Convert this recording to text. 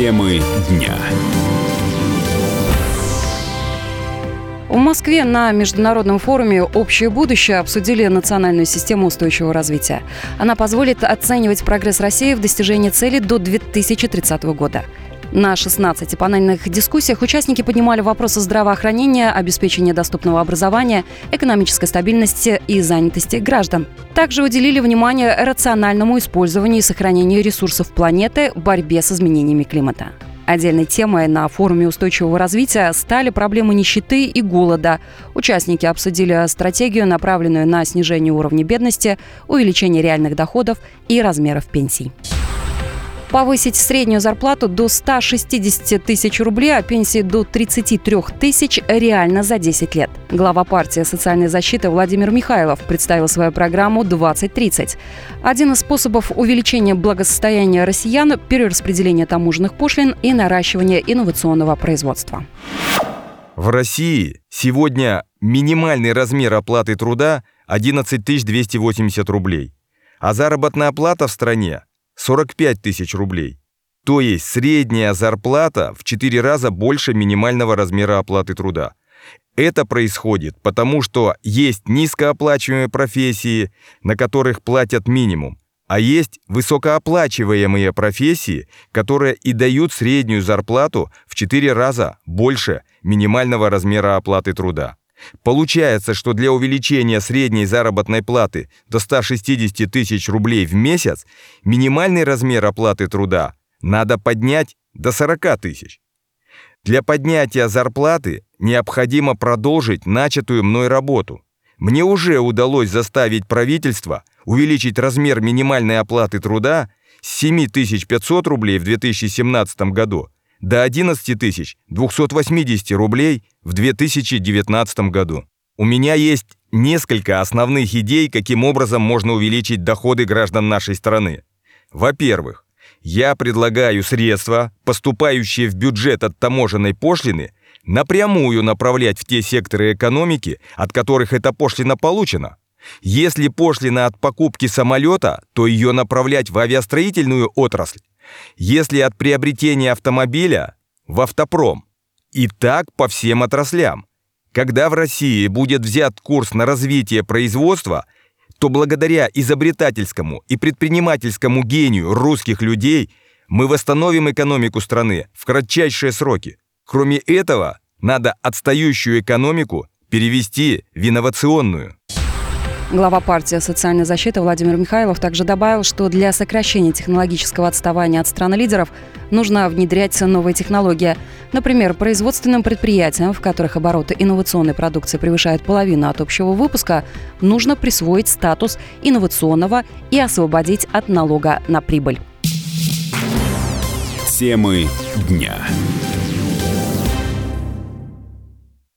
Темы дня. В Москве на международном форуме «Общее будущее» обсудили национальную систему устойчивого развития. Она позволит оценивать прогресс России в достижении цели до 2030 года. На 16 панельных дискуссиях участники поднимали вопросы здравоохранения, обеспечения доступного образования, экономической стабильности и занятости граждан. Также уделили внимание рациональному использованию и сохранению ресурсов планеты борьбе с изменениями климата. Отдельной темой на форуме устойчивого развития стали проблемы нищеты и голода. Участники обсудили стратегию, направленную на снижение уровня бедности, увеличение реальных доходов и размеров пенсий повысить среднюю зарплату до 160 тысяч рублей, а пенсии до 33 тысяч реально за 10 лет. Глава партии социальной защиты Владимир Михайлов представил свою программу «2030». Один из способов увеличения благосостояния россиян – перераспределение таможенных пошлин и наращивание инновационного производства. В России сегодня минимальный размер оплаты труда 11 280 рублей, а заработная плата в стране 45 тысяч рублей. То есть средняя зарплата в 4 раза больше минимального размера оплаты труда. Это происходит потому, что есть низкооплачиваемые профессии, на которых платят минимум, а есть высокооплачиваемые профессии, которые и дают среднюю зарплату в 4 раза больше минимального размера оплаты труда. Получается, что для увеличения средней заработной платы до 160 тысяч рублей в месяц минимальный размер оплаты труда надо поднять до 40 тысяч. Для поднятия зарплаты необходимо продолжить начатую мной работу. Мне уже удалось заставить правительство увеличить размер минимальной оплаты труда с 7500 рублей в 2017 году до 11 280 рублей в 2019 году. У меня есть несколько основных идей, каким образом можно увеличить доходы граждан нашей страны. Во-первых, я предлагаю средства, поступающие в бюджет от таможенной пошлины, напрямую направлять в те секторы экономики, от которых эта пошлина получена. Если пошлина от покупки самолета, то ее направлять в авиастроительную отрасль. Если от приобретения автомобиля – в автопром. И так по всем отраслям. Когда в России будет взят курс на развитие производства, то благодаря изобретательскому и предпринимательскому гению русских людей мы восстановим экономику страны в кратчайшие сроки. Кроме этого, надо отстающую экономику перевести в инновационную. Глава партии социальной защиты Владимир Михайлов также добавил, что для сокращения технологического отставания от стран-лидеров нужно внедрять новые технологии. Например, производственным предприятиям, в которых обороты инновационной продукции превышают половину от общего выпуска, нужно присвоить статус инновационного и освободить от налога на прибыль. Темы дня.